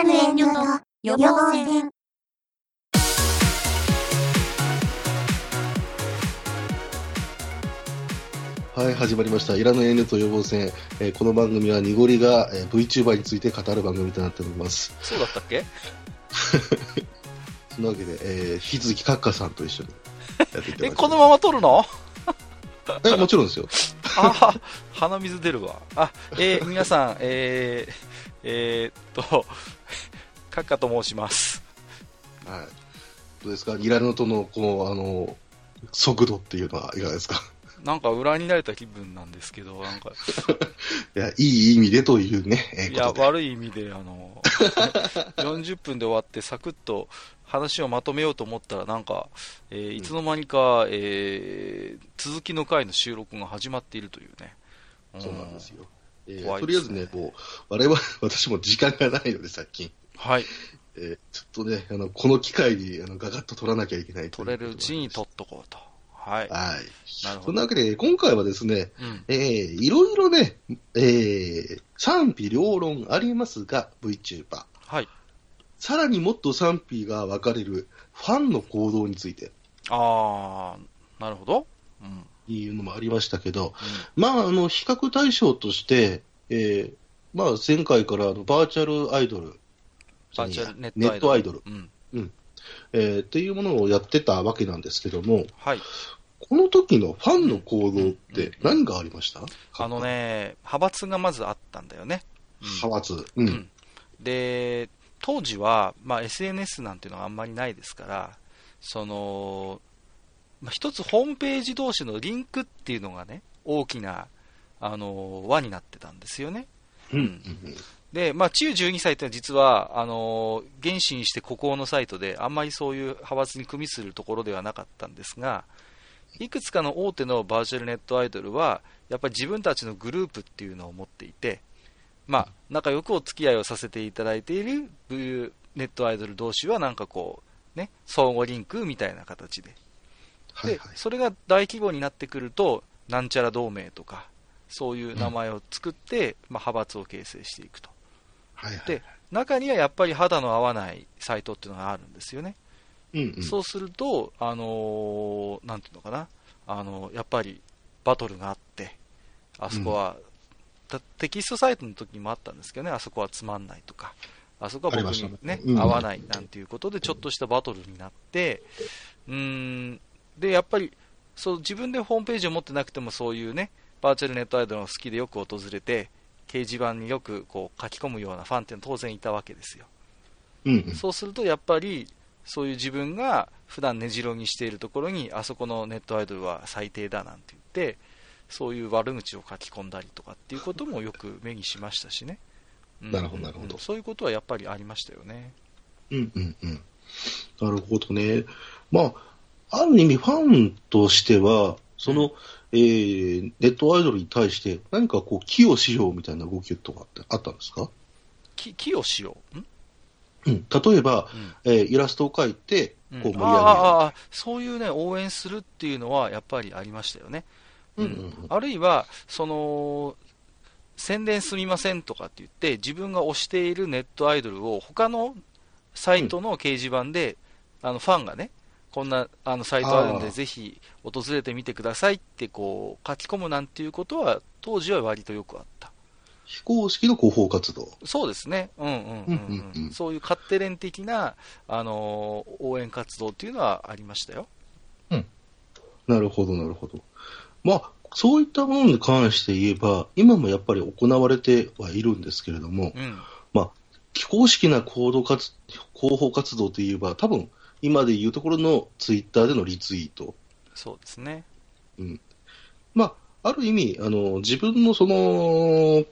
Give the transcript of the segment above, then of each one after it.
いらぬ遠慮と予防線。はい、始まりました。いらぬ遠慮と予防線。えーこの番組は、濁りが、えー VTuber について語る番組となっております。そうだったっけそのわけで、えー、引き続きカッカさんと一緒にやっていってえ、このまま撮るのえ、もちろんですよ。あ鼻水出るわ。あ、えー皆さん、えー、えーっと、カッカと申します。はい。どうですか？ニラノとの、この、あの、速度っていうのはいかがですか？なんか裏になれた気分なんですけど、なんか、いや、いい意味でというね、えーいや。悪い意味で、あの、40分で終わってサクッと話をまとめようと思ったら、なんか、えーいつの間にか、えー続きの回の収録が始まっているというね。そうなんですよ。えー怖いとりあえずね、もう、我々、私も時間がないので、最近。はい。えーちょっとね、あの、この機会に、あの、ガガッと取らなきゃいけない取れるうちにと取っとこうと。はい。はい。なるほどそんなわけで、今回はですね、うん。えーいろいろね、えー賛否両論ありますが、VTuber。はい。さらにもっと賛否が分かれるファンの行動についてあー、なるほど。うん。いうのもありましたけど、まあ、あの、比較対象として、えーまあ、前回からあのバーチャルアイドル、バーチャルネットネットアイドル、うん。えーっていうものをやってたわけなんですけども、はい。この時のファンの行動って何がありました、あの、ね、派閥がまずあったんだよね。うん派閥。うん。うんで、当時は、まあ、SNS なんていうのはあんまりないですから、その、まあ、一つホームページ同士のリンクっていうのがね、大きな、あの、輪になってたんですよね。うん。うんで、まあ、中12歳ってのは実は、あの、原始にして孤高のサイトで、あんまりそういう派閥に組みするところではなかったんですが、いくつかの大手のバーチャルネットアイドルは、やっぱり自分たちのグループっていうのを持っていて、まあ、仲良くお付き合いをさせていただいているブーネットアイドル同士は、なんかこう、ね、相互リンクみたいな形で。はいはい。でそれが大規模になってくると、なんちゃら同盟とか、そういう名前を作って、まあ、派閥を形成していくと。はいはい。で、中にはやっぱり肌の合わないサイトっていうのがあるんですよね。うんうん、そうすると、あのーなんていうのかな、あのやっぱりバトルがあって、あそこは、たテキストサイトの時にもあったんですけどね、あそこはつまんないとか、あそこは僕にね、うん。合わないなんていうことで、ちょっとしたバトルになって、うーん、で、やっぱり、そう、自分でホームページを持ってなくても、そういうね、バーチャルネットアイドルが好きでよく訪れて、掲示板によくこう書き込むようなファンっていうのは当然いたわけですよ。うんうん。そうするとやっぱり、そういう自分が普段根城にしているところに、あそこのネットアイドルは最低だなんて言って、そういう悪口を書き込んだりとかっていうこともよく目にしましたしね。うんなるほどなるほどそういうことはやっぱりありましたよね。うんうんうん。なるほどね。まあ、ある意味ファンとしては、その、えー、ネットアイドルに対して何かこう、寄与しようみたいな動きとかってあったんですか？き寄与しよう？ん？うん。例えば、うんえーイラストを描いて、うんこう盛り上げる。ああああそういうね、応援するっていうのはやっぱりありましたよね。うんうんうんあるいは、その、宣伝すみませんとかって言って、自分が推しているネットアイドルを他のサイトの掲示板で、あのファンがね、こんなあのサイトあるんで、ぜひ訪れてみてくださいってこう書き込むなんていうことは、当時は割とよくあった。非公式の広報活動。そうですね、うんうんうんうんううんうんん、そういう勝手連的な、あのー応援活動っていうのはありましたよ。なるほど、なるほど。まあ、そういったものに関して言えば、今もやっぱり行われてはいるんですけれども、うん、まあ、非公式な行動活広報活動といえば、多分今でいうところのツイッターでのリツイート。そうですね。まあ、ある意味、あの、自分のその、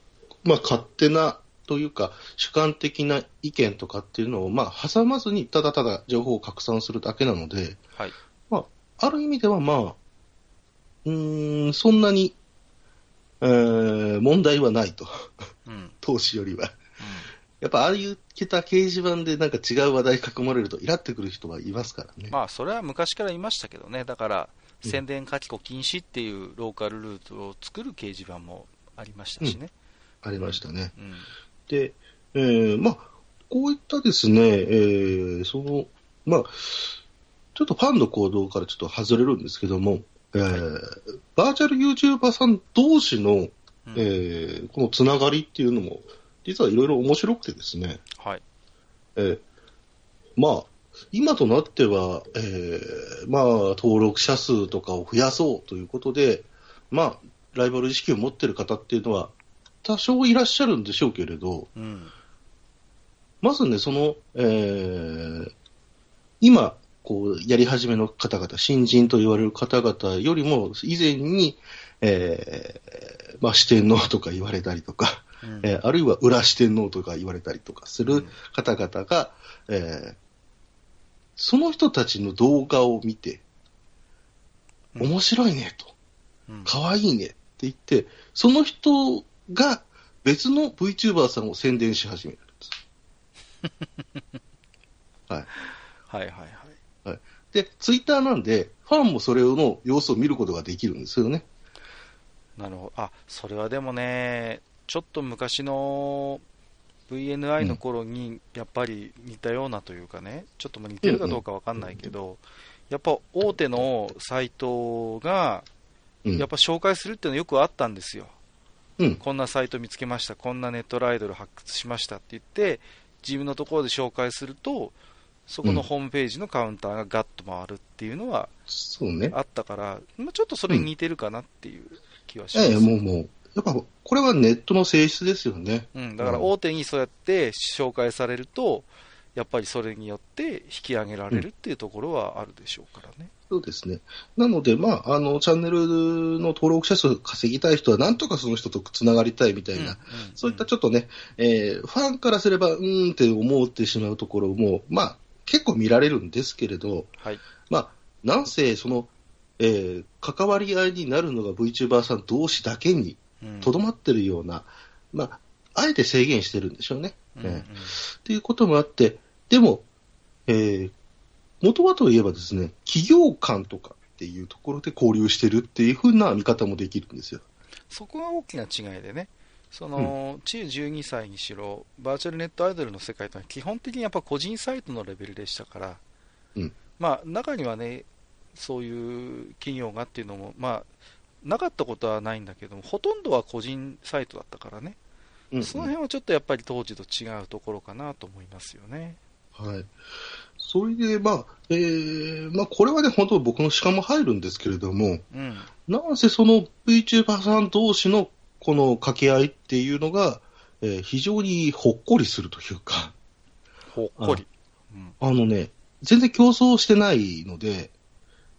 まあ、勝手なというか、主観的な意見とかっていうのを、まあ、挟まずに、ただただ情報を拡散するだけなので、はい。まあ、ある意味では、まあ、うーん、そんなに、えー問題はないと。うん。う ん投資よりは。やっぱああいうた掲示板でなんか違う話題囲まれるとイラってくる人はいますからね。まあ、それは昔から言いましたけどね、だから、うん宣伝書き込禁止っていうローカルルートを作る掲示板もありましたしね。ありましたね。うん。で、えーまあ、こういったですね、えー、その、まあ、ちょっとファンの行動からちょっと外れるんですけども、えー、バーチャル YouTuber さん同士の、うんえーこのつながりっていうのも、実はいろいろ面白くてですね、はい。えーまあ、今となっては、えーまあ、登録者数とかを増やそうということで、まあ、ライバル意識を持っている方っていうのは、多少いらっしゃるんでしょうけれど、うん。まずね、その、えー今、こう、やり始めの方々、新人と言われる方々よりも、以前に、えーまあ、四天王とか言われたりとか、うんえーあるいは裏四天王とか言われたりとかする方々が、えーその人たちの動画を見て、うん面白いねと、うん可愛いねって言って、その人が別の VTuber さんを宣伝し始めるんです。はい。はいはいはい。で、ツイッターなんで、ファンもそれの様子を見ることができるんですよね。なるほど。あ、それはでもね、ちょっと昔の VNI の頃にやっぱり似たようなというかね、ちょっとまあ似てるかどうかわかんないけど、やっぱ大手のサイトが、うん。やっぱ紹介するっていうのはよくあったんですよ。うん。こんなサイト見つけました、こんなネットライドル発掘しましたって言って、自分のところで紹介すると、そこのホームページのカウンターがガッと回るっていうのは。あったから、まあ、ちょっとそれに似てるかなっていう気はします。ええ、もうもう。やっぱ、これはネットの性質ですよね。うん、だから大手にそうやって紹介されると、やっぱりそれによって引き上げられるっていうところはあるでしょうからね。そうですね。なので、まあ、あの、チャンネルの登録者数稼ぎたい人は、なんとかその人とつながりたいみたいな、そういったちょっとね、えーファンからすれば、うーんって思ってしまうところも、まあ、結構見られるんですけれど、はい。まあ、なんせ、その、えー関わり合いになるのが VTuber さん同士だけにうんとどまってるような、まあ、あえて制限してるんでしょうね。うんうん。ええ。っていうこともあって、でも、えー元はといえばですね、企業間とかっていうところで交流してるっていうふうな見方もできるんですよ。そこが大きな違いでね、その、中12歳にしろ、バーチャルネットアイドルの世界というのは基本的にやっぱ個人サイトのレベルでしたから、うん。まあ、中にはね、そういう企業がっていうのも、まあ、なかったことはないんだけども、ほとんどは個人サイトだったからね、うんその辺はちょっとやっぱり当時と違うところかなと思いますよね。はい。それで、まあ、えーまあ、これはね、本当僕の鹿も入るんですけれども、うん。なんせその VTuber さん同士のこの掛け合いっていうのが、えー非常にほっこりするというか、ほっこり。うん。あのね、全然競争してないので、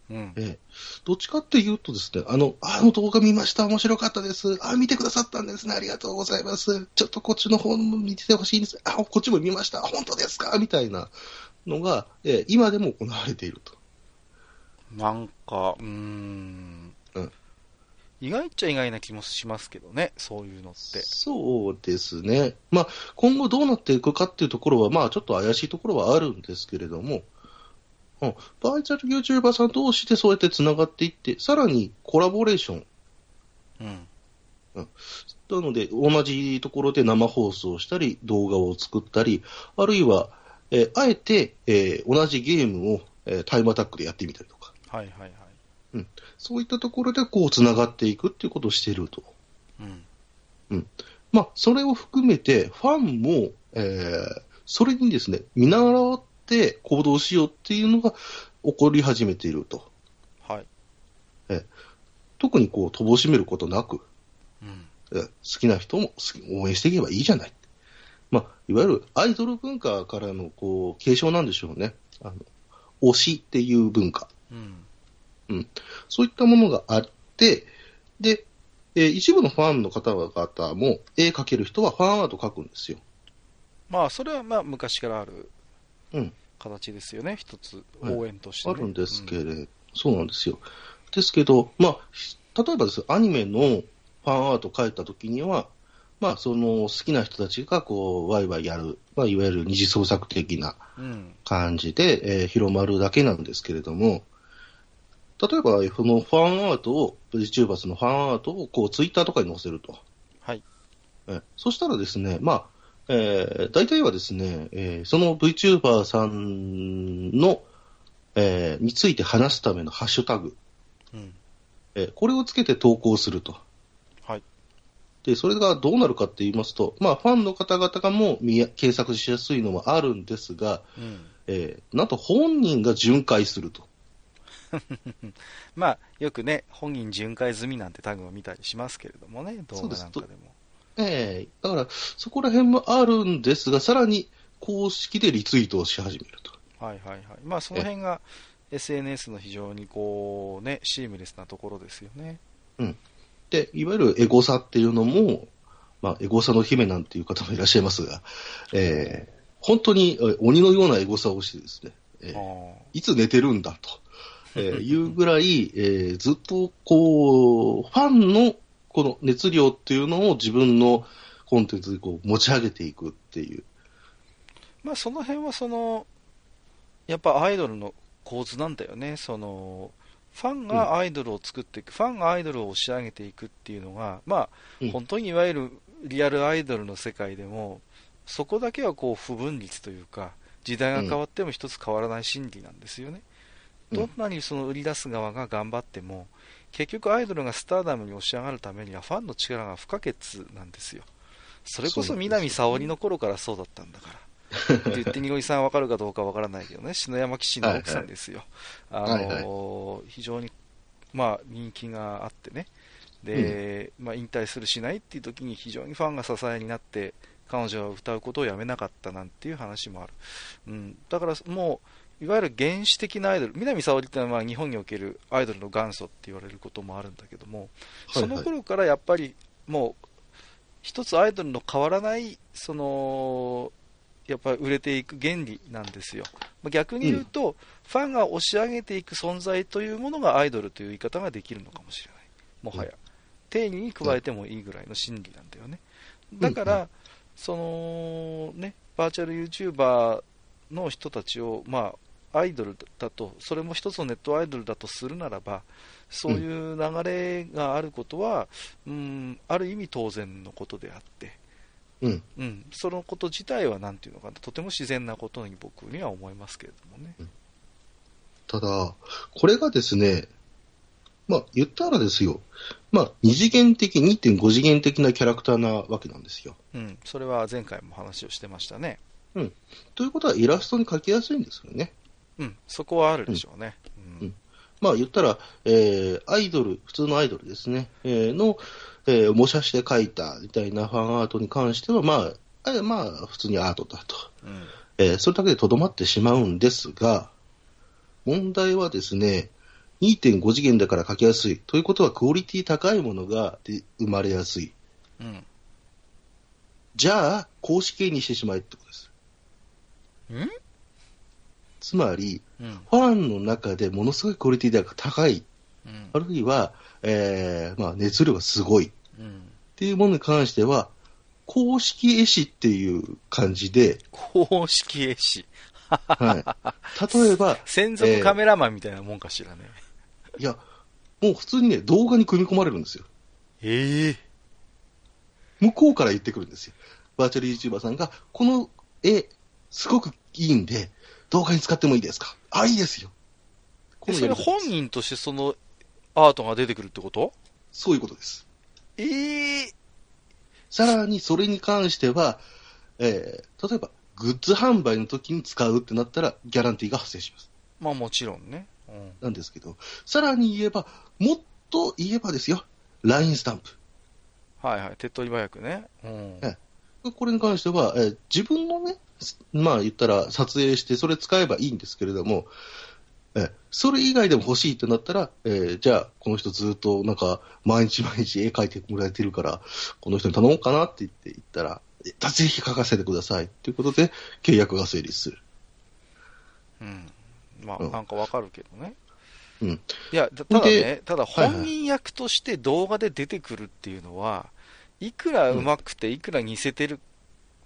うん。ええどっちかっていうとですね、あの、あの動画見ました、面白かったです。あ、見てくださったんですね、ありがとうございます。ちょっとこっちの方も見ててほしいです。あ、こっちも見ました、本当ですか？みたいなのが、ええ今でも行われていると。なんか、うーん。うん意外っちゃ意外な気もしますけどね、そういうのって。そうですね。まあ、今後どうなっていくかっていうところは、まあ、ちょっと怪しいところはあるんですけれども、うん、バーチャル YouTuber さん同士でそうやって繋がっていって、さらにコラボレーションうん。なので、同じところで生放送したり、動画を作ったり、あるいは、えーあえて、えー同じゲームを、えータイムアタックでやってみたりとか、はいはいはい。そういったところでこう繋がっていくっていうことをしていると。うん。まあ、それを含めて、ファンも、えーそれにですね、見習って行動しようっていうのが起こり始めていると。はい。特にこう、乏しめることなく、うん。え好きな人も好き応援していけばいいじゃない。まあ、いわゆるアイドル文化からのこう継承なんでしょうね。あの推しっていう文化。うん。そういったものがあって、で、えー一部のファンの方々も絵描ける人はファンアート描くんですよ。まあ、それはまあ昔からあるうん形ですよね、一つはい応援として、ねあるんですけうんれど、そうなんですよ。ですけど、まあ、例えばですアニメのファンアート描いたときには、まあ、その好きな人たちがこう、ワイワイやる、まあ、いわゆる二次創作的なうん。感じで、えー広まるだけなんですけれども、例えば、そのファンアートを、VTubers のファンアートをこう、ツイッターとかに載せると。はい。えそしたらですね、まあ、えー大体はですね、えーその VTuber さんの、えーについて話すためのハッシュタグ、うん。えーこれをつけて投稿すると。はい。で、それがどうなるかって言いますと、まあ、ファンの方々がも見や検索しやすいのもあるんですが、うん。えーなんと本人が巡回すると。まあ、よくね、本人巡回済みなんてタグを見たりしますけれどもね、動画なんかでも。えーだから、そこら辺もあるんですが、さらに公式でリツイートをし始めると。はいはいはい。まあ、その辺が SNS の非常にこう、ね、シームレスなところですよね。で、いわゆるエゴサっていうのも、まあ、エゴサの姫なんていう方もいらっしゃいますが、えー本当にえー鬼のようなエゴサをしてですね、えーあいつ寝てるんだと、えーいうぐらい、えーずっとこう、ファンのこの熱量っていうのを自分のコンテンツでこう持ち上げていくっていう。まあ、その辺はその、やっぱアイドルの構図なんだよね。その、ファンがアイドルを作っていく、ファンがアイドルを押し上げていくっていうのが、まあ、うん本当にいわゆるリアルアイドルの世界でも、そこだけはこう不分率というか、時代が変わっても一つ変わらない心理なんですよね。うんどんなにその売り出す側が頑張っても、結局アイドルがスターダムに押し上がるためにはファンの力が不可欠なんですよ。それこそ南沙織の頃からそうだったんだから。っ て言って、にごりさんわかるかどうかわからないけどね、篠山騎士の奥さんですよ。はいあのー非常に、まあ、人気があってね。で、まあ、引退するしないっていう時に非常にファンが支えになって、彼女は歌うことをやめなかったなんていう話もある。うん。だからもう、いわゆる原始的なアイドル、南沙織ってのはまあ日本におけるアイドルの元祖って言われることもあるんだけども、その頃からやっぱりもう、一つアイドルの変わらない、その、やっぱり売れていく原理なんですよ。まあ逆に言うと、ファンが押し上げていく存在というものがアイドルという言い方ができるのかもしれない。もはや。定義に加えてもいいぐらいの心理なんだよね。だから、その、ね、バーチャル YouTuber の人たちを、まあ、アイドルだと、それも一つのネットアイドルだとするならば、そういう流れがあることは、うん、ある意味当然のことであって、うん。うん、そのこと自体はなんていうのかな、とても自然なことに僕には思いますけれどもね。ただ、これがですね、まあ、言ったらですよ、まあ、二次元的、2.5次元的なキャラクターなわけなんですよ。うん、それは前回も話をしてましたね。ということは、イラストに描きやすいんですよね。うん、そこはあるでしょうね。うんうんまあ、言ったら、えー、アイドル、普通のアイドルですね、えーの、えー模写して描いたみたいなファンアートに関しては、まあ、えまあ、普通にアートだと。うんえーそれだけでとどまってしまうんですが、問題はですね、2.5次元だから描きやすい。ということは、クオリティ高いものがで生まれやすい。うんじゃあ、公式にしてしまえってことです。うん？つまり、うんファンの中でものすごいクオリティが高い、うんあるいは、えーまあ、熱量がすごいっうんていうものに関しては、公式絵師っていう感じで、公式絵師。はい。例えば、専属カメラマンみたいなもんかしらね。いや、もう普通にね、動画に組み込まれるんですよ。ええ向こうから言ってくるんですよ。バーチャル YouTuber さんが、この絵、すごくいいんで、動画に使ってもいいですか？あ、いいですよ。これ本人としてそのアートが出てくるってこと？そういうことです。ええさらにそれに関しては、えー例えば、グッズ販売の時に使うってなったら、ギャランティーが発生します。まあもちろんね。うんなんですけど、さらに言えば、もっと言えばですよ、LINE スタンプ。はいはい。手っ取り早くね。うん。えこれに関しては、えー自分のね、すまあ言ったら撮影して、それ使えばいいんですけれども、えーそれ以外でも欲しいってなったら、えーじゃあ、この人ずっとなんか、毎日毎日絵描いてもらえてるから、この人に頼もうかなって言って言ったら、えぜひ描かせてくださいっていうことで、契約が成立する。うん。まあ、うんなんかわかるけどね。うん。いや、たただねで、ただ本人役として動画で出てくるっていうのは、いくら上手くて、いくら似せてる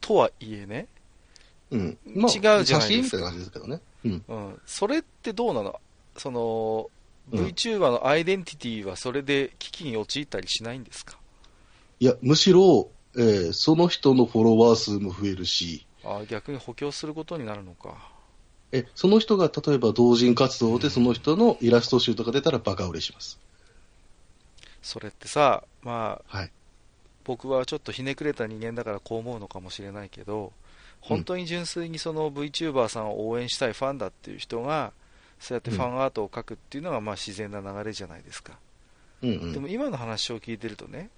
とはいえね、うん。違うじゃないですか写真みたいな感じですけどね。うん。うん。それってどうなの？その、うん VTuber のアイデンティティはそれで危機に陥ったりしないんですか？いや、むしろ、えーその人のフォロワー数も増えるし、あー逆に補強することになるのか。えその人が例えば同人活動でその人のイラスト集とか出たらバカ売れします。それってさ、まあ、はい。僕はちょっとひねくれた人間だからこう思うのかもしれないけど、本当に純粋にその VTuber さんを応援したいファンだっていう人が、そうやってファンアートを描くっていうのがまあ自然な流れじゃないですか。うんうん。でも今の話を聞いてるとね、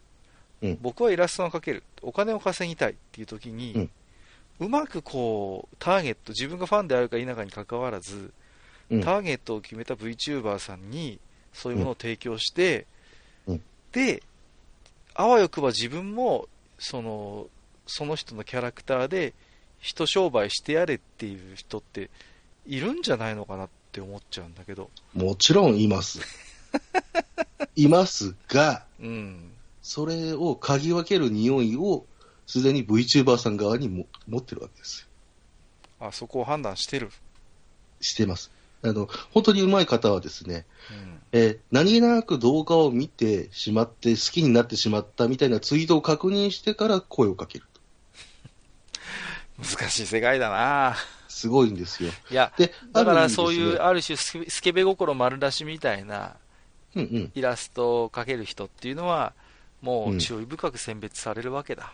うん。僕はイラストを描ける、お金を稼ぎたいっていう時に、うまくこう、ターゲット、自分がファンであるか否かにかかわらず、うん。ターゲットを決めた VTuber さんにそういうものを提供して、うん。で、あわよくば自分もそのその人のキャラクターで人商売してやれっていう人っているんじゃないのかなって思っちゃうんだけど、もちろんいます。いますが、うん、それを嗅ぎ分ける匂いをすでに VTuber さん側にも持ってるわけですよ。あそこを判断してる、してます。あの、本当に上手い方はですね、うんえー何気なく動画を見てしまって好きになってしまったみたいなツイートを確認してから声をかけると。難しい世界だな。すごいんですよ。いや、で、だからそういう、ある種スケ、ベ心丸出しみたいなうんうん。イラストを描ける人っていうのは、もううん注意深く選別されるわけだ。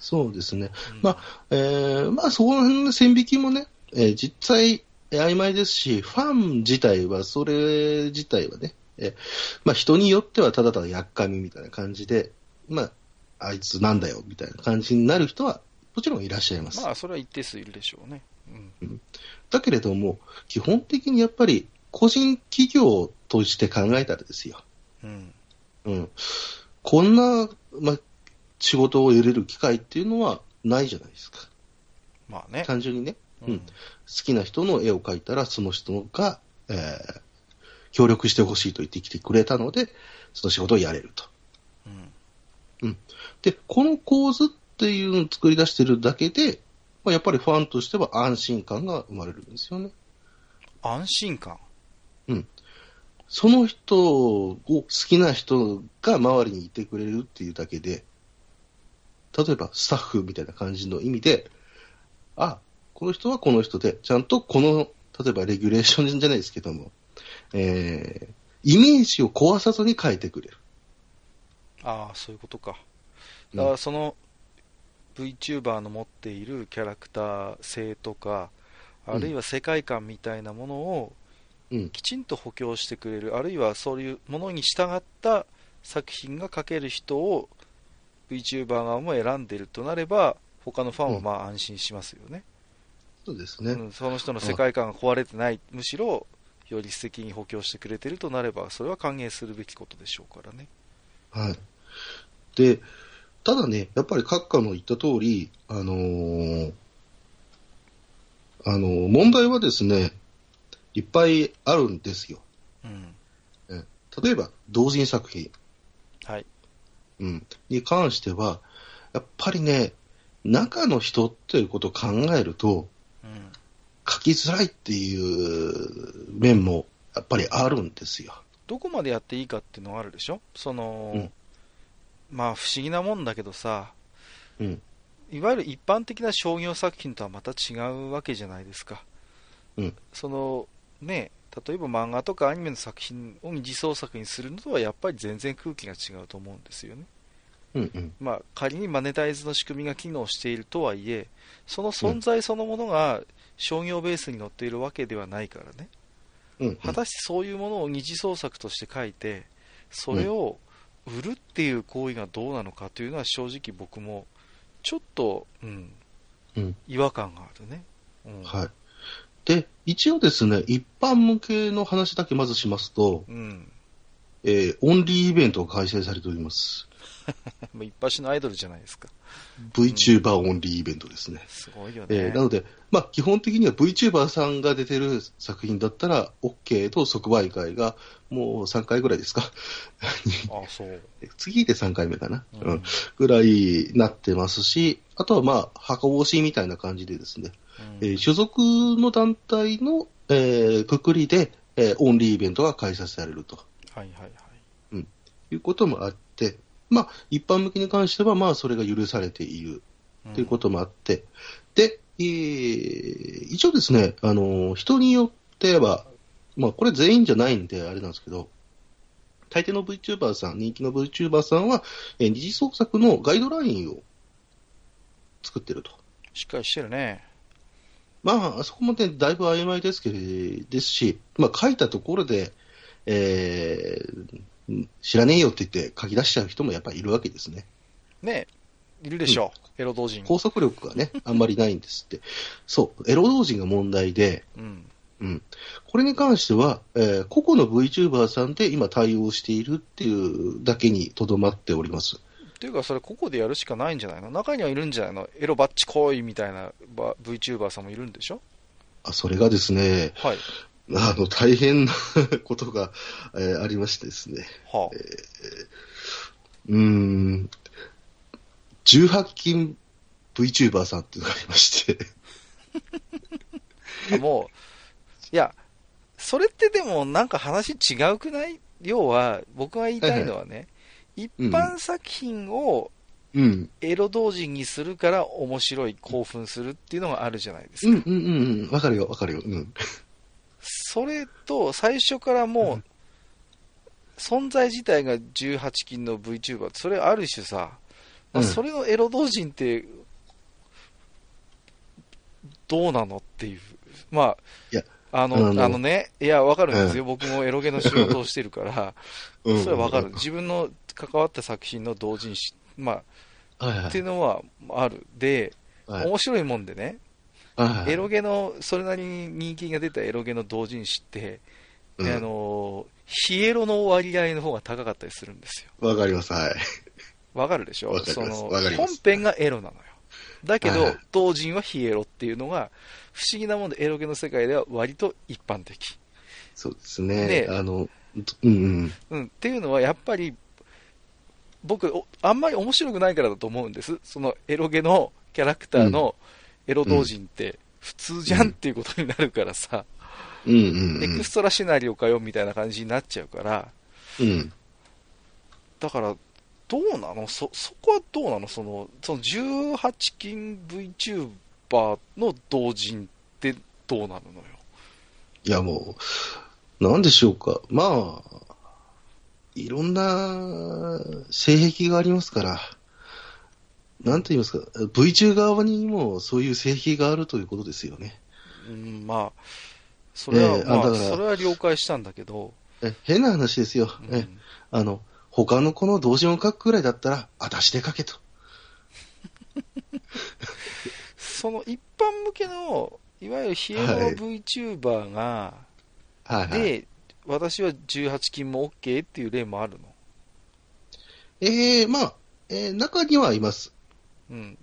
そうですね。うんまあ、えーまあ、そこの辺の線引きもね、えー実際、えー曖昧ですし、ファン自体は、それ自体はね、えーまあ、人によってはただただやっかみみたいな感じで、まあ、あいつなんだよ、みたいな感じになる人は、もちろんいらっしゃいます。まあ、それは一定数いるでしょうね。うん。だけれども、基本的にやっぱり、個人企業として考えたらですよ。うん。うん。こんな、まあ、仕事を得れる機会っていうのはないじゃないですか。まあね。単純にね。うんうん好きな人の絵を描いたら、その人が、えー協力してほしいと言ってきてくれたので、その仕事をやれると。うん。で、この構図っていうのを作り出してるだけで、まあ、やっぱりファンとしては安心感が生まれるんですよね。安心感？その人を好きな人が周りにいてくれるっていうだけで、例えばスタッフみたいな感じの意味で、あ、この人はこの人で、ちゃんとこの、例えばレギュレーションじゃないですけども、えー、イメージを壊さずに変えてくれる。ああ、そういうことか。うんだからその VTuber の持っているキャラクター性とか、あるいは世界観みたいなものをうん。きちんと補強してくれる、あるいはそういうものに従った作品が描ける人を VTuber 側も選んでるとなれば、他のファンはまあ安心しますよね。そうですね。うん、その人の世界観が壊れてない、むしろより素敵に補強してくれてるとなれば、それは歓迎するべきことでしょうからね。はい。で、ただね、やっぱり閣下の言った通り、あのーあのー問題はですね、いっぱいあるんですよ。うん。例えば、同人作品、はい。うん、に関しては、やっぱりね、中の人っていうことを考えると、うん。書きづらいっていう面もやっぱりあるんですよ。どこまでやっていいかっていうのがあるでしょ？その、うんまあ不思議なもんだけどさ、うん。いわゆる一般的な商業作品とはまた違うわけじゃないですか。うんその、ね、例えば漫画とかアニメの作品を二次創作にするのとはやっぱり全然空気が違うと思うんですよね。うんうん。まあ仮にマネタイズの仕組みが機能しているとはいえ、その存在そのものが商業ベースに乗っているわけではないからね。うんうん。果たしてそういうものを二次創作として書いて、それを売るっていう行為がどうなのかというのは正直僕もちょっと、うん、うん違和感があるね。うん。はい。で、一応ですね、一般向けの話だけまずしますと、うん。えーオンリーイベントが開催されております。もう一発のアイドルじゃないですか。VTuber オンリーイベントですね。すごいよね。えーなので、まあ、基本的には VTuber さんが出てる作品だったら OK と即売会がもう3回ぐらいですか。あそう。次で3回目かな。うんうん。ぐらいなってますし、あとはまあ、箱押しみたいな感じでですね、うんえー所属の団体の、えーくくりで、えーオンリーイベントが開催されるとはいはいはい。いうこともあって、まあ、一般向けに関しては、まあ、それが許されているということもあって、で、えー一応ですね、あの、人によっては、まあ、これ全員じゃないんで、あれなんですけど、大抵の VTuber さん、人気の VTuber さんは、えー二次創作のガイドラインを作ってると。しっかりしてるね。まあ、そこもね、だいぶ曖昧ですけれですし、まあ、書いたところで、えー知らねえよって言って書き出しちゃう人もやっぱりいるわけですね。ねいるでしょう、エロ同人。拘束力がね、あんまりないんですって。そう、エロ同人が問題で、うん。うん。これに関しては、えー個々の VTuber さんで今対応しているっていうだけにとどまっております。っていうか、それ、ここでやるしかないんじゃないの？中にはいるんじゃないの？エロバッチ来いみたいなば VTuber さんもいるんでしょ？あそれがですね、はい。あの、大変なことが、えーありましてですね。はうーん、18金 VTuber さんっていうのがありまして、あ。もう、いや、それってでもなんか話違うくない？要は、僕が言いたいのはね、一般作品をうん、エロ同人にするから面白い、興奮するっていうのがあるじゃないですか。うん、うん、うんうん、わかるよ、わかるよ。うん。それと、最初からもう、存在自体が18金の VTuber それある種さ、まあうん。それのエロ同人って、どうなのっていう。まあ、あの、あのね、いや、わかるんですよ。僕もエロゲの仕事をしてるから、うん。それはわかる。自分の関わった作品の同人誌、まあ、っていうのはある。で、はい。面白いもんでね、はいエロゲの、それなりに人気が出たエロゲの同人誌って、うんあの、ヒエロの割合の方が高かったりするんですよ。わかります、はい。わかるでしょ？その、本編がエロなのよ。だけど、はい同人はヒエロっていうのが、不思議なもんでエロゲの世界では割と一般的。そうですね。であの、うんうん。うん、っていうのはやっぱり、僕、おあんまり面白くないからだと思うんです。そのエロゲのキャラクターのエロ同人って普通じゃんっていうことになるからさ、うんうんうんエクストラシナリオかよみたいな感じになっちゃうから、うん。だから、どうなの？そ、そこはどうなの？その、その18金 VTuber の同人ってどうなるのよ？いやもう、なんでしょうか。まあ、いろんな性癖がありますから、なんと言いますか、V 中側にもそういう性癖があるということですよね。うん、まあ、それは、ええまあ、あだからそれは了解したんだけど、え変な話ですよ。うんえあの、他の子の同人を書くくらいだったら、私で書けと。その一般向けの、いわゆるヒエロのはい VTuber が、はいはい。で、私は18金も OK っていう例もあるの？ええまあ、えー中にはいます。うん。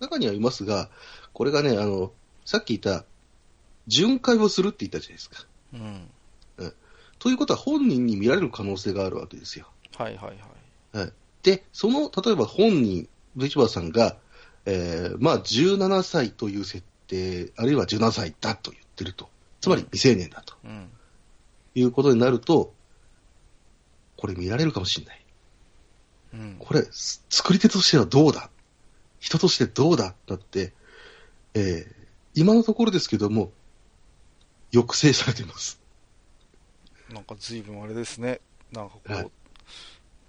中にはいますが、これがね、あの、さっき言った、巡回をするって言ったじゃないですか。うん。ということは本人に見られる可能性があるわけですよ。はいはいはい。で、その、例えば本人、VTuber さんが、えーまあ、17歳という設定、あるいは17歳だと言ってると。つまり未成年だとうん。いうことになると、これ見られるかもしれない。うん。これ、す作り手としてはどうだ人としてどうだだって、えー今のところですけども、抑制されています。なんか随分あれですね。なんかこう、はい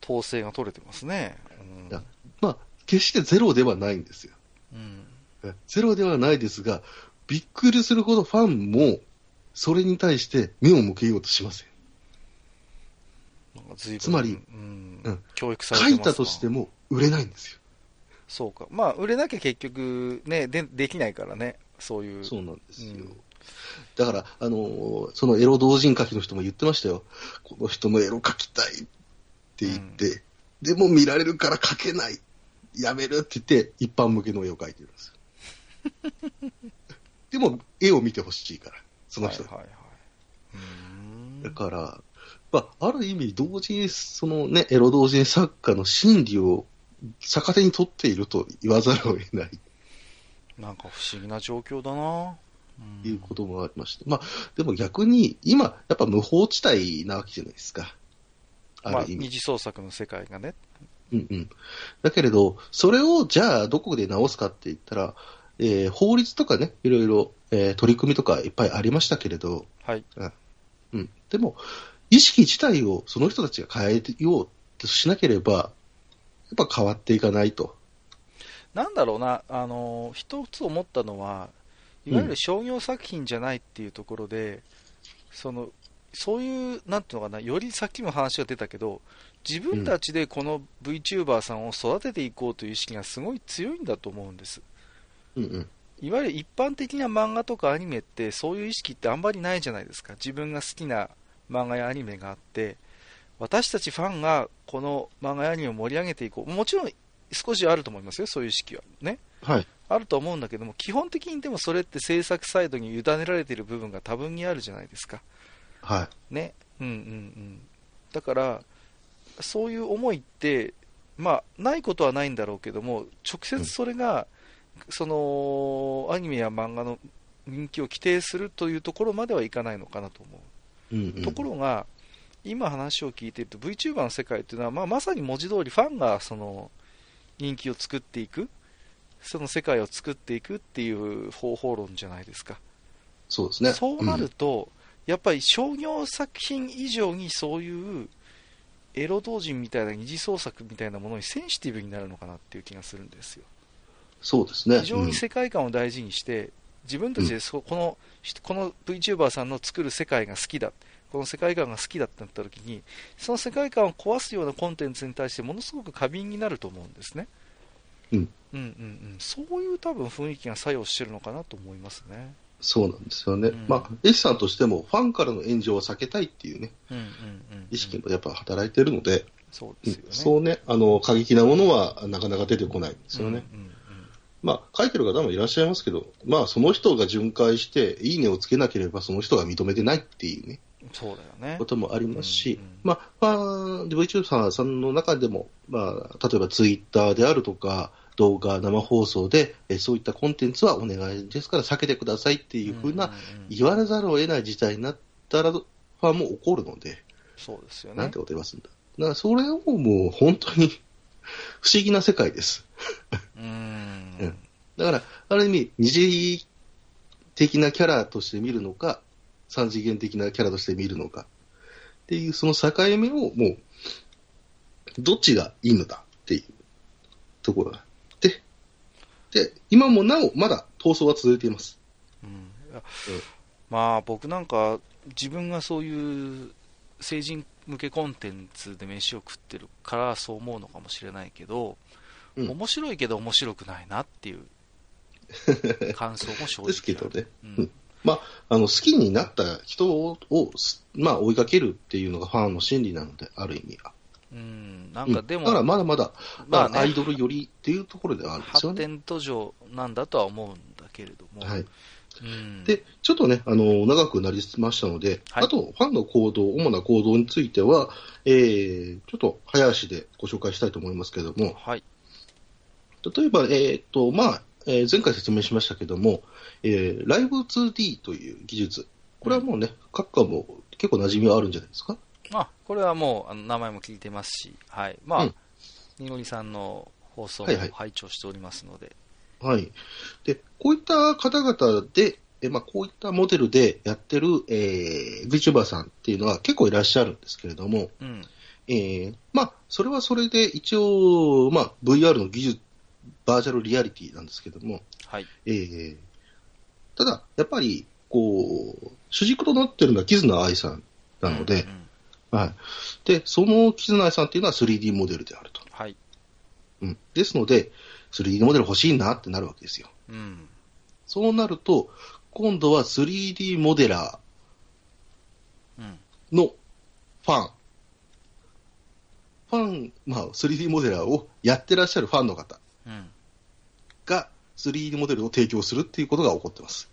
統制が取れてますね。うんまあ、決してゼロではないんですよ。うん。えゼロではないですが、びっくりするほどファンも、それに対して目を向けようとしません。なんつまりうんうん教育されて書いたとしても売れないんですよ。そうか。まあ、売れなきゃ結局ね、でできないからね。そういう。そうなんですよ。うんだから、あのーそのエロ同人書きの人も言ってましたよ。この人のエロ書きたいって言って、でも見られるから書けない。やめるって言って、一般向けの絵を描いてるんですよ。でも、絵を見てほしいから、その人。はいはいはい。だから、まあ、ある意味、同時に、そのね、エロ同人作家の心理を逆手に取っていると言わざるを得ないなんか不思議な状況だな。うんということもありまして、まあ、でも逆に、今、やっぱ無法地帯なわけじゃないですか。あまあ、る意味。二次創作の世界がね。うんうん。だけれど、それをじゃあどこで直すかって言ったら、えー法律とかね、いろいろ、えー取り組みとかいっぱいありましたけれど、はい。うん。でも、意識自体をその人たちが変えようとしなければ、やっぱ変わっていかないと。なんだろうな、あの一つ思ったのは、いわゆる商業作品じゃないっていうところで、そのそういう、なんていうのかな、よりさっきも話が出たけど、自分たちでこの VTuber さんを育てていこうという意識がすごい強いんだと思うんです。うんうん。いわゆる一般的な漫画とかアニメって、そういう意識ってあんまりないじゃないですか。自分が好きな漫画やアニメがあって、私たちファンがこの漫画やアニメを盛り上げていこう。もちろん少しあると思いますよ、そういう意識は。ね。はい。あると思うんだけども、基本的にでもそれって制作サイドに委ねられている部分が多分にあるじゃないですか。はい。ね。うんうんうん。だから、そういう思いって、まあ、ないことはないんだろうけども、直接それが、その、アニメや漫画の人気を規定するというところまではいかないのかなと思う。うんうん。ところが、今話を聞いていると VTuber の世界っていうのは、まあ、まさに文字通りファンがその人気を作っていく、その世界を作っていくっていう方法論じゃないですか。そうですね。そうなると、やっぱり商業作品以上にそういうエロ同人みたいな二次創作みたいなものにセンシティブになるのかなっていう気がするんですよ。そうですね。非常に世界観を大事にして、自分たちでそこのこの VTuber さんの作る世界が好きだ、この世界観が好きだってなった時に、その世界観を壊すようなコンテンツに対してものすごく過敏になると思うんですね。うんうんうんうん、そういう多分雰囲気が作用してるのかなと思いますね。そうなんですよね。うんまあ、S さんとしても、ファンからの炎上を避けたいっていうね、うんうんうんうん意識もやっぱ働いてるので、そうですよね。そうね、あの、過激なものはなかなか出てこないんですよね。うんうんうんまあ、書いてる方もいらっしゃいますけど、まあ、その人が巡回して、いいねをつけなければ、その人が認めてないっていうね、そうだよね。こともありますし、うんうんまあ、まあ、VTuber さんの中でも、まあ、例えばツイッターであるとか、動画、生放送で、えそういったコンテンツはお願いですから避けてくださいっていうふうな、言われざるを得ない事態になったら、ファンも怒るので、そうですよねなんて。こと言いますんだ。だから、それをもう本当に不思議な世界です。うん。だから、ある意味、二次的なキャラとして見るのか、三次元的なキャラとして見るのか、っていう、その境目をもう、どっちがいいのだっていうところがあって、で、今もなお、まだ闘争は続いています。うん。いやまあ僕なんか自分がそういう成人向けコンテンツで飯を食ってるからそう思うのかもしれないけど、うん。面白いけど面白くないなっていう感想も正直 ですけどね。ううんんまあ、あの、好きになった人を、すまあ、追いかけるっていうのがファンの心理なので、ある意味は。うん、なんかでも、うんだからまだまだ、まあね。まあ、アイドル寄りっていうところではあるんですよね。発展途上なんだとは思うんだけれども、はい。うん、で、ちょっとね、あの、長くなりましたので、はい。あと、ファンの行動、主な行動については、えー、ちょっと早足でご紹介したいと思いますけれども、はい、例えば、えーっと、まあ、えー前回説明しましたけども、えー、ライブ 2D という技術。これはもうね、各家も結構馴染みはあるんじゃないですか？あこれはもうあの名前も聞いてますし、はい、まあ、うん。にごりさんの放送もはいはい。拝聴しておりますので、はい。で、こういった方々で、えまあ、こういったモデルでやってる、えー、VTuber さんっていうのは結構いらっしゃるんですけれども、うん、えーまあ、それはそれで一応、まあ、VR の技術、バーチャルリアリティなんですけども、はい、えーただ、やっぱり、こう、主軸となってるのはキズナアイさんなので、うんうんはい。で、そのキズナアイさんっていうのは 3D モデルであると。はい、うん。ですので、3D モデル欲しいなってなるわけですよ。うん、そうなると、今度は 3D モデラうん、ーのファン、ファン、まあ、3D モデラーをやってらっしゃるファンの方うん、が 3D モデルを提供するっていうことが起こってます。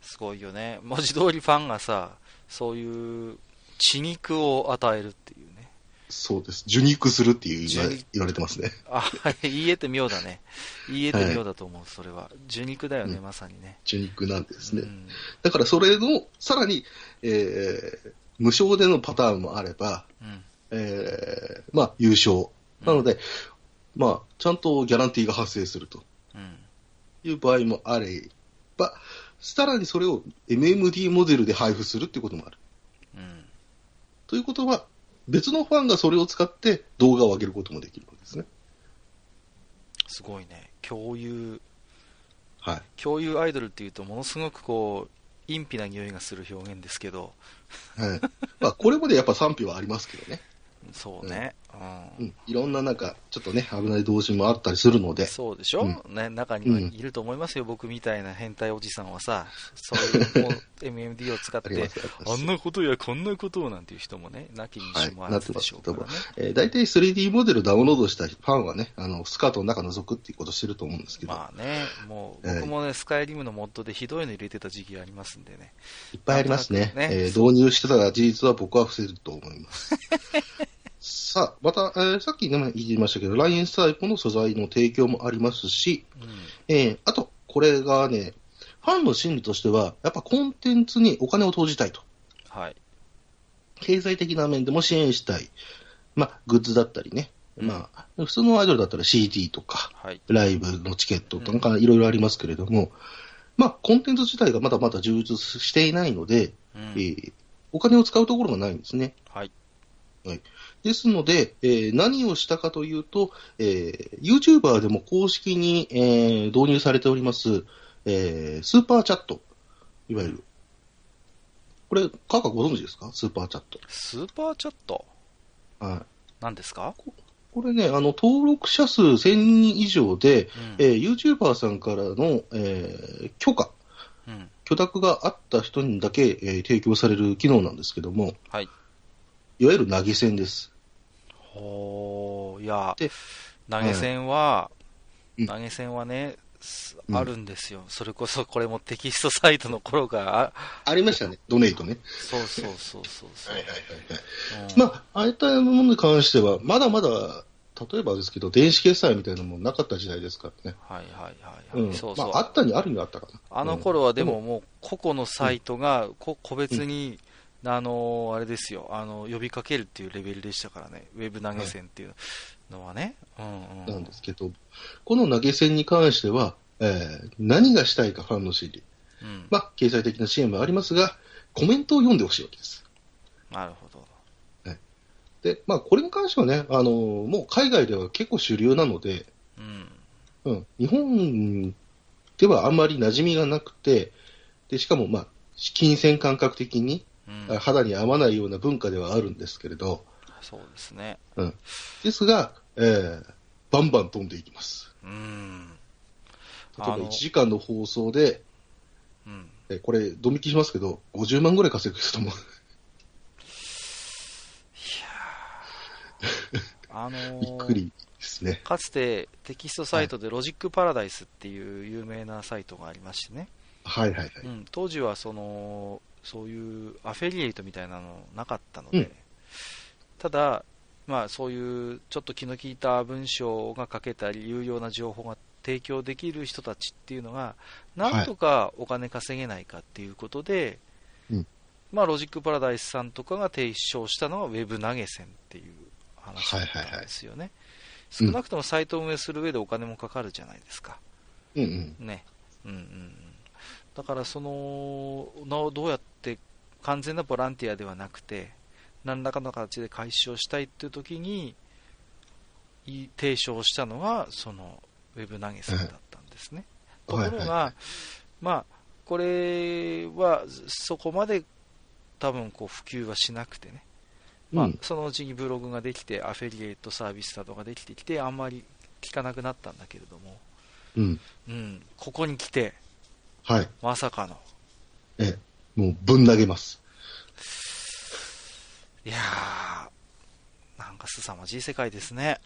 すごいよね、文字通りファンがさ、そういう血肉を与えるっていうね、そうです。受肉するっていう言言われてますね。あ言えて妙だね、言えて妙だと思う、それは、受肉だよね、うんまさにね。受肉なんですね。うんだからそれの、さらに、えー無償でのパターンもあれば、うんえーまあ、優勝なので、まあ、ちゃんとギャランティーが発生するとうん。いう場合もあれば、さらにそれを MMD モデルで配布するっていうこともある。うん。ということは、別のファンがそれを使って動画を上げることもできるわけですね。すごいね。共有、はい。共有アイドルっていうと、ものすごくこう、陰秘な匂いがする表現ですけど、はい。まあ、これまでやっぱ賛否はありますけどね。そうね。うん。うん。いろんななんか、ちょっとね、危ない同心もあったりするので。そうでしょ、うね、中にはいると思いますよ、僕みたいな変態おじさんはさ、そういうもう MMD を使ってあんなことやこんなことをなんていう人もね、なきにしもあらずでしょうからね。えー、大体 3D モデルダウンロードしたファンはね、あの、スカートの中覗くっていうことしてると思うんですけど、まあね、もうええ僕もね、スカイリムのモッドでひどいの入れてた時期ありますんでね。いっぱいありますね。ねえー導入してたら事実は僕は伏せると思います。さあ、また、えーさっきね、言いましたけど、ラインスタイプの素材の提供もありますし、うん。えーあと、これがね、ファンの心理としては、やっぱコンテンツにお金を投じたいと。はい。経済的な面でも支援したい。まあ、グッズだったりね。うんまあ、普通のアイドルだったら CD とか、はい。ライブのチケットとかいろいろありますけれども、まあ、コンテンツ自体がまだまだ充実していないので、うんえーお金を使うところがないんですね。はい。ですので、えー何をしたかというと、えー YouTuber でも公式に、えー導入されております、えースーパーチャット、いわゆる。これ、カッカご存知ですか？スーパーチャット。スーパーチャット？はい。何ですか？これね、あの、登録者数1000人以上で、うんえー YouTuber さんからの、えー許可、うん。許諾があった人にだけ、えー提供される機能なんですけども、はい。いわゆる投げ銭です。ほー、いやで、投げ銭は、うん投げ銭はね、すうんあるんですよ。それこそこれもテキストサイトの頃が、あありましたね、ドネイトね。そうそうそうそうそう。はいはい。うんまあ、ああいったものに関しては、まだまだ、例えばですけど、電子決済みたいなものなかった時代ですからね。はいはいはい。そうそう。まあ、あったにあるにはあったかな。あの頃はでもうんもう個々のサイトがこ個別に、あのあれですよ。あの呼びかけるっていうレベルでしたからね、ウェブ投げ銭っていうの。はね、うんうん、なんですけど、この投げ銭に関しては、えー何がしたいか、ファンの心理。うん。まあ、経済的な支援もありますが、コメントを読んでほしいわけです。なるほど、で、まあ、これに関してはね、あのもう海外では結構主流なので、うん。うん、日本ではあんまり馴染みがなくて、でしかも、まあ、金銭感覚的にうん、肌に合わないような文化ではあるんですけれど、そうですね、うん、ですが、えーバンバン飛んでいきます。うん、例えばあの。1時間の放送で、うん、えこれ、ドミキしますけど、50万ぐらい稼ぐ人も、あのー びっくりですね。かつてテキストサイトでロジックパラダイスっていう有名なサイトがありましてね、はいはいはい。うん、当時はそのそういうアフィリエイトみたいなのなかったので、うん。ただ、まあ、そういうちょっと気の利いた文章が書けたり有用な情報が提供できる人たちっていうのがなんとかお金稼げないかっていうことで、うん。まあ、ロジックパラダイスさんとかが提唱したのはウェブ投げ銭っていう話だったんですよね、はいはい少なくともサイトを運営する上でお金もかかるじゃないですか、うんうん。ね、うんうんうん、だからそののどうやって完全なボランティアではなくて何らかの形で開始をしたいっていう時にい提唱したのがそのウェブ投げ銭だったんですね。ところが、まあこれはそこまで多分こう普及はしなくてね、まあうん、そのうちにブログができてアフィリエイトサービスなどができてきてあんまり聞かなくなったんだけれども、うん。うん、ここに来てはい。まさかの。え、もうぶん投げます。いやーなんか凄まじい世界ですね、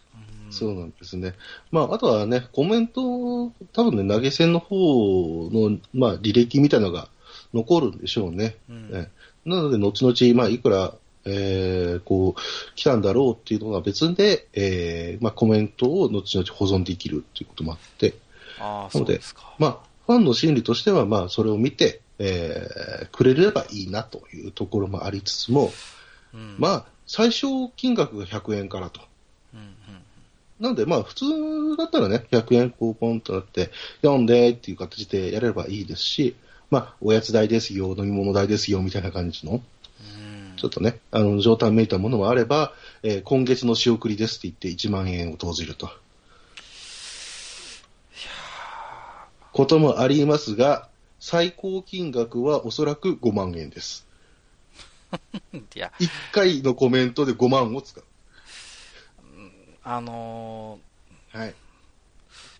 うん、そうなんですね。まあ、あとはね、コメント、多分ね、投げ銭の方の、まあ、履歴みたいなのが残るんでしょうね。うんえなので、後々、まあ、いくら、えー、こう、来たんだろうっていうのが別で、えー、まあ、コメントを後々保存できるっていうこともあって、ああそうですか、まあ、ファンの心理としては、まあ、それを見て、えー、くれればいいなというところもありつつも、うんまあ、最小金額が100円からと。うんうんなんで、まあ、普通だったらね、100円こうポンとなって、読んでっていう形でやれればいいですし、まあ、おやつ代ですよ、飲み物代ですよ、みたいな感じの、うんちょっとね、あの、上端めいたものもあれば、えー今月の仕送りですって言って1万円を投じると。こともありますが、最高金額はおそらく5万円です。いや、1回のコメントで5万を使う。あのはい。ー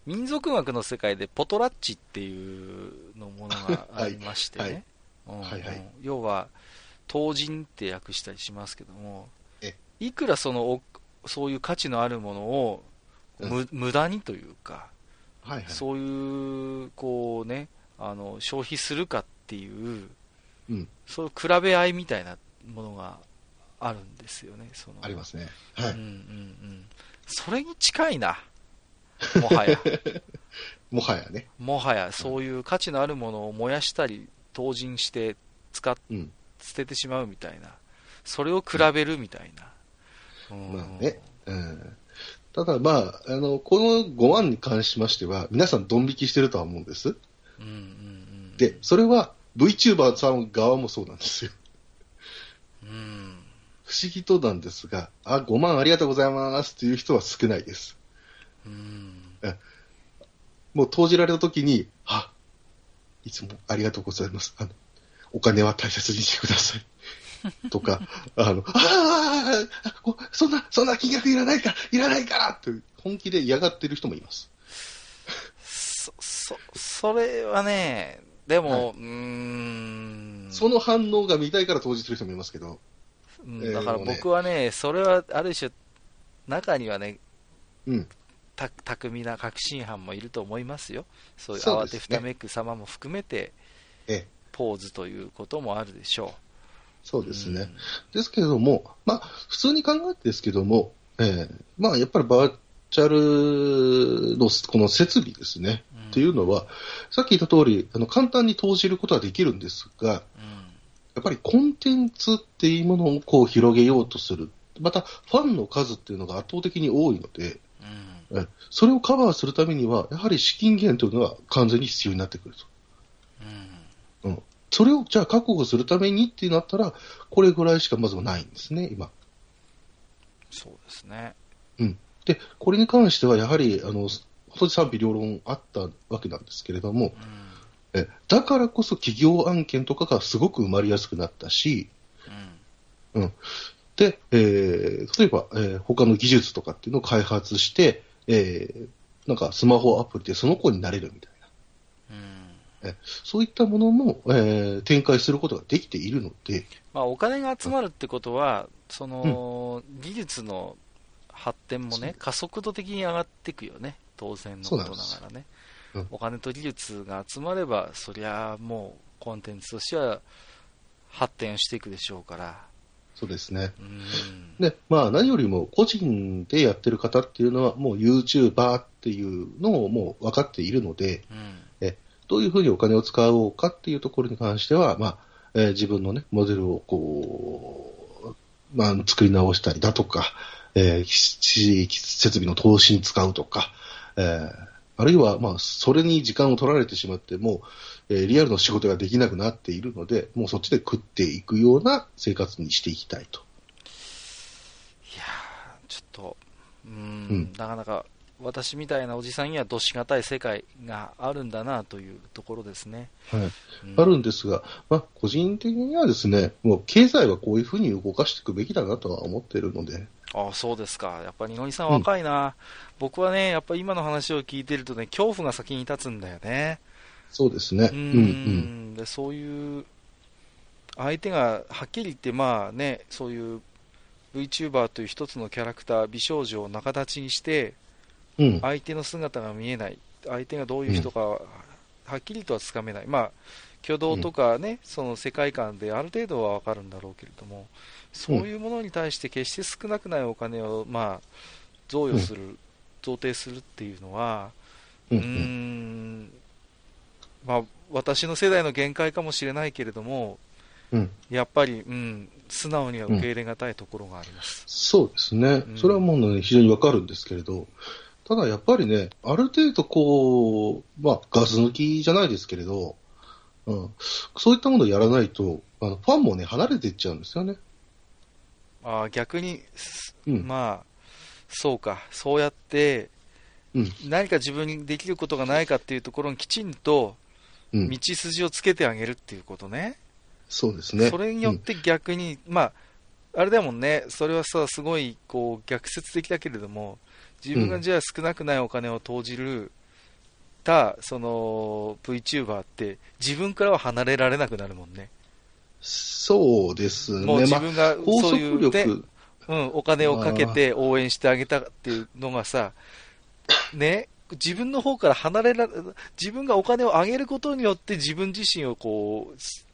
民族学の世界でポトラッチっていうのものが ありましてね。要は、当人って訳したりしますけどもえ、いくらその、おそういう価値のあるものを、む無駄にというか、はいはい。そういう、こうね、あの、消費するかっていう、うん。そういう比べ合いみたいなものがあるんですよね。そのありますね。はい。うんうんうん。それに近いな。もはや。もはやね。もはや、そういう価値のあるものを燃やしたり、投人して、使っ、うん。捨ててしまうみたいな。それを比べるみたいな。うんまあね。うん。ただまあ、あの、この5万に関しましては、皆さんドン引きしてるとは思うんです。うんうんうん。で、それは VTuber さん側もそうなんですよ。うん。不思議となんですが、あ、5万ありがとうございますっていう人は少ないです。うん。もう投じられた時に、あ、いつもありがとうございます。あの、お金は大切にしてください。とか、あの、ああ、こそんな、そんな金額いらないから、いらないからって本気で嫌がってる人もいます。そ、そ、それはね、でも、はいうーん。その反応が見たいから投じてる人もいますけど、えーうんだからもうね僕はね、それはある種、中にはね、うん。た巧みな確信犯もいると思いますよ。そういう慌てふためく様も含めて、ええ、ポーズということもあるでしょう。そうですね。ですけれども、まあ、普通に考えてですけども、えーまあ、やっぱりバーチャルのこの設備ですね、うんっていうのは、さっき言った通り、あの、簡単に投じることはできるんですが、うん。やっぱりコンテンツっていうものをこう広げようとする。また、ファンの数っていうのが圧倒的に多いので、うん。えそれをカバーするためには、やはり資金源というのは完全に必要になってくると。うん。うん。それをじゃあ確保するためにってなったら、これぐらいしかまずはないんですね、今。そうですね。で、これに関してはやはり、あの、本当に賛否両論あったわけなんですけれども、うん。えだからこそ企業案件とかがすごく生まれやすくなったし、うん。で、えー例えば、えー他の技術とかっていうのを開発して、えーなんかスマホアプリでその子になれるみたいな、うん。そういったものも、えー展開することができているので、まあ、お金が集まるってことは、その、技術の発展もね、加速度的に上がっていくよね。当然のことながらね。うんお金と技術が集まれば、そりゃもうコンテンツとしては発展していくでしょうから。そうですね。うん。で、まあ何よりも個人でやってる方っていうのはもう YouTuber っていうのをもう分かっているので、うん。どういうふうにお金を使おうかっていうところに関しては、まあ、えー自分のね、モデルをこう、まあ、作り直したりだとか、えー設備の投資に使うとか、えーあるいは、まあ、それに時間を取られてしまって、もう、えーリアルの仕事ができなくなっているので、もうそっちで食っていくような生活にしていきたいと。いやーちょっと、うーん、うんなかなか私みたいなおじさんにはどしがたい世界があるんだなというところですね。はい。うんあるんですが、まあ、個人的にはですね、もう経済はこういうふうに動かしていくべきだなとは思っているので、あそうですか。やっぱり、のりさん若いな、僕はね、やっぱり今の話を聞いてるとね、恐怖が先に立つんだよね。そうですね。ううんんうん。で、そういう、相手が、はっきり言って、まあね、そういう VTuber という一つのキャラクター、美少女を仲立ちにして、うん。相手の姿が見えない、相手がどういう人かは、はっきりとはつかめない。まあ、挙動とかね、その世界観である程度はわかるんだろうけれども、そういうものに対して決して少なくないお金を、まあ、贈与する、贈呈するっていうのは、うんうんん、まあ、私の世代の限界かもしれないけれども、うん。やっぱり、うん、素直には受け入れがたいところがあります。そうですねう。んそれはもうね、非常にわかるんですけれど、ただやっぱりね、ある程度こう、まあ、ガス抜きじゃないですけれど、うん、そういったものをやらないと、あのファンもね、離れていっちゃうんですよね。あー逆に、すうんまあ、そうか、そうやって、うん何か自分にできることがないかっていうところにきちんとうん道筋をつけてあげるっていうことね。そうですね。それによって逆に、まあ、あれだもんね、それはさ、すごいこう逆説的だけれども、自分がじゃあ少なくないお金を投じるた、その VTuber って、自分からは離れられなくなるもんね。そうですね。もう自まあ、分がそういう、ね力、うん、お金をかけて応援してあげたっていうのがさ、ね、自分の方から離れら、自分がお金をあげることによって自分自身をこう、す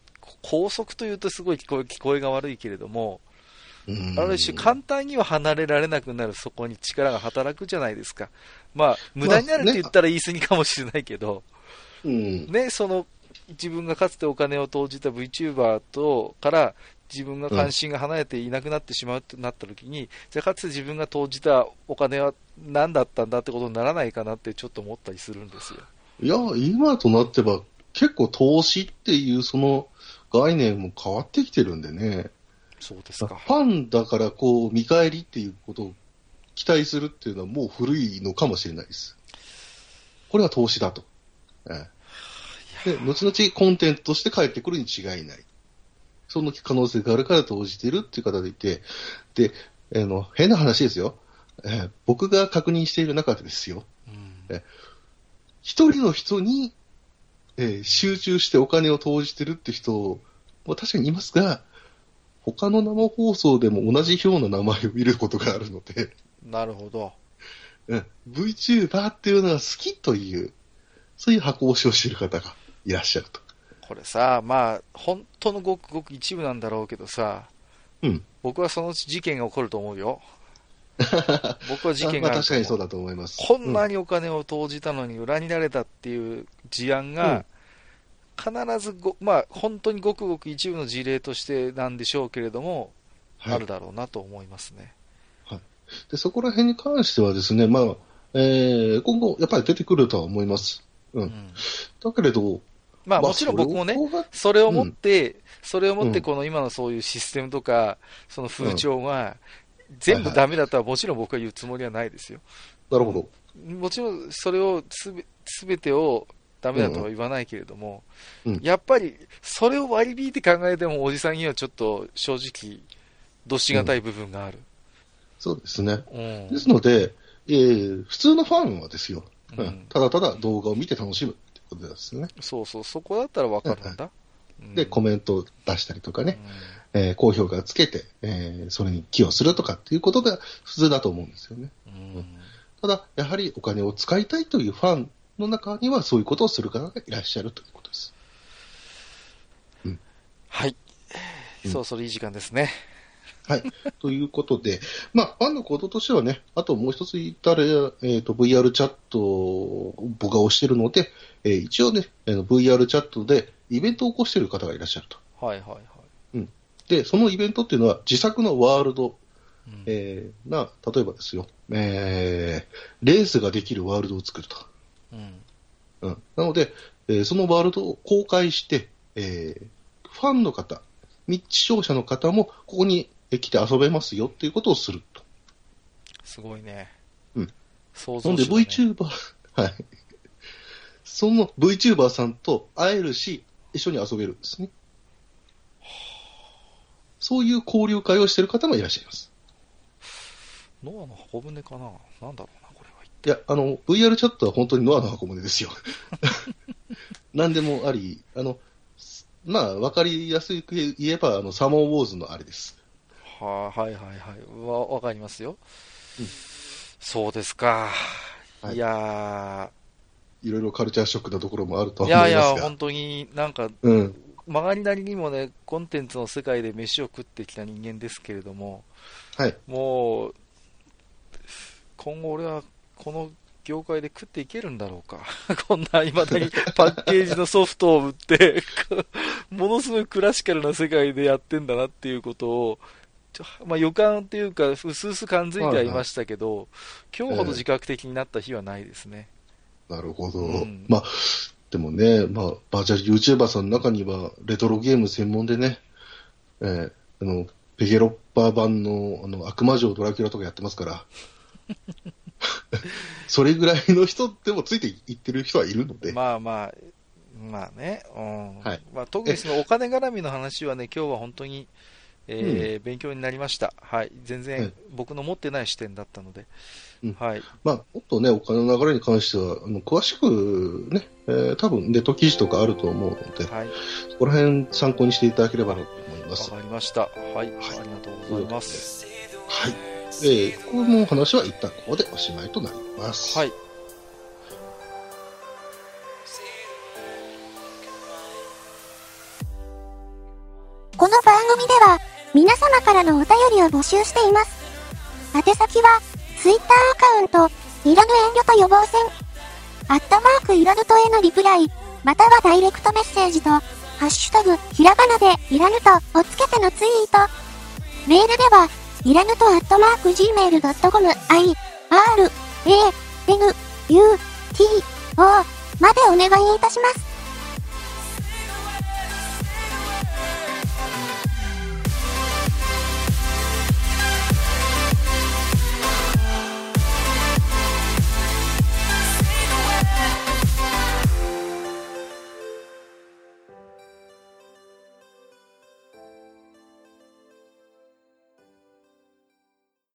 拘束というとすごい聞こえ聞こえが悪いけれども、うんある種簡単には離れられなくなるそこに力が働くじゃないですか。まあ、無駄になるって言ったら言い過ぎかもしれないけど、うん、ね、その、自分がかつてお金を投じた VTuber と、から、自分が関心が離れていなくなってしまうとなった時に、じゃあかつて自分が投じたお金は何だったんだってことにならないかなってちょっと思ったりするんですよ。いや、今となっては、結構投資っていうその概念も変わってきてるんでね。そうですか。ファンだからこう、見返りっていうことを期待するっていうのはもう古いのかもしれないです。これは投資だと。ええ、で、後々コンテンツとして返ってくるに違いない。その可能性があるから投じてるっていう方でいて、で、あの、変な話ですよ。えー僕が確認している中でですよ。うん一人の人に、えー集中してお金を投じてるって人も確かにいますが、他の生放送でも同じような名前を見ることがあるので、なるほど。うん VTuber っていうのが好きという、そういう箱推しをしている方がいらっしゃると。これさ、まあ、本当のごくごく一部なんだろうけどさ、うん。僕はそのうち事件が起こると思うよ。僕は事件まあがあると思う確かにそうだと思います。こんなにお金を投じたのに裏切られたっていう事案が、必ずご、まあ、本当にごくごく一部の事例としてなんでしょうけれども、はいあるだろうなと思いますね。でそこら辺に関してはですね、まあ、えー今後やっぱり出てくるとは思います。う。うんんだけれど、まあ、まあもちろん僕もね、それをそれをもって、それをもって、うんこの今のそういうシステムとか、その風潮が、全部ダメだとはもちろん僕は言うつもりはないですよ。なるほど。もちろんそれをすべ、すべてをダメだとは言わないけれども、うんやっぱりそれを割り引いて考えてもおじさんにはちょっと正直、どしがたい部分がある。そうですね。うん。ですので、えー普通のファンはですよ、うんうんただただ動画を見て楽しむってことですね。そうそう、そこだったらわかるんだ。うんで、コメントを出したりとかね、うえー高評価つけて、えーそれに寄与するとかっていうことが普通だと思うんですよね。んうんただ、やはりお金を使いたいというファンの中にはそういうことをする方がいらっしゃるということです。はい。うんそろそろいい時間ですね。はい。ということで、まあ、ファンの行動としてはね、あともう一つ言ったら、えーと、VR チャットを僕が押してるので、えー一応ね、あの VR チャットでイベントを起こしている方がいらっしゃると。はいはいはい。で、そのイベントっていうのは自作のワールド、うんえーな、例えばですよ、えーレースができるワールドを作ると。うんうん、なので、えーそのワールドを公開して、えーファンの方、密視聴者の方もここにえー来て遊べますよっていうことをすると。すごいね。うん想なので像しようね VTuber、はい。その VTuber さんと会えるし、一緒に遊べるんですね。そういう交流会をしている方もいらっしゃいます。ノアの箱舟かななんだろう。いや、あの、VR チャットは本当にノアの箱舟ですよ。何でもあり、あの、まあ、わかりやすく言えば、あの、サモンウォーズのあれです。はあ、はいはいはい。わ、わかりますよ。うんそうですか。はいい、やいろいろカルチャーショックなところもあるとー、はい思いやいや、ますが。本当になんか、うん。曲がりなりにもね、コンテンツの世界で飯を食ってきた人間ですけれども、はい。もう、今後俺は、この業界で食っていけるんだろうか。こんな未だにパッケージのソフトを売って、ものすごいクラシカルな世界でやってんだなっていうことを、まあ、予感っていうか、うすうす感づいてはいましたけど、今日ほど自覚的になった日はないですね。なるほど。うんまあ、でもね、まあ、バーチャル YouTuber さんの中には、レトロゲーム専門でね、えーあの、ペゲロッパー版のあの悪魔城ドラキュラとかやってますから、それぐらいの人でもついていってる人はいるので、まあまあ、まあね、うんはいまあ、特にそのお金絡みの話はね、今日は本当に、えー勉強になりました。はい。全は然い僕の持ってない視点だったので。うんはい。まあ、もっとね、お金の流れに関しては、あの詳しくね、えー多分ネット記事とかあると思うので、はい。そこら辺参考にしていただければなと思いまわす。かりました。はい。ありがとうございます。はい。えー、この話は一旦ここでおしまいとなります。はい。この番組では、皆様からのお便りを募集しています。宛先は、Twitter アカウント、いらぬ遠慮と予防線、アットマークいらぬとへのリプライ、またはダイレクトメッセージと、ハッシュタグ、ひらがなで、いらぬと、をつけてのツイート。メールでは、いらぬとアットマーク gmail.com、i, r, a, n, u, t, o までお願いいたします。